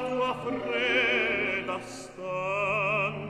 tua fredda stanza.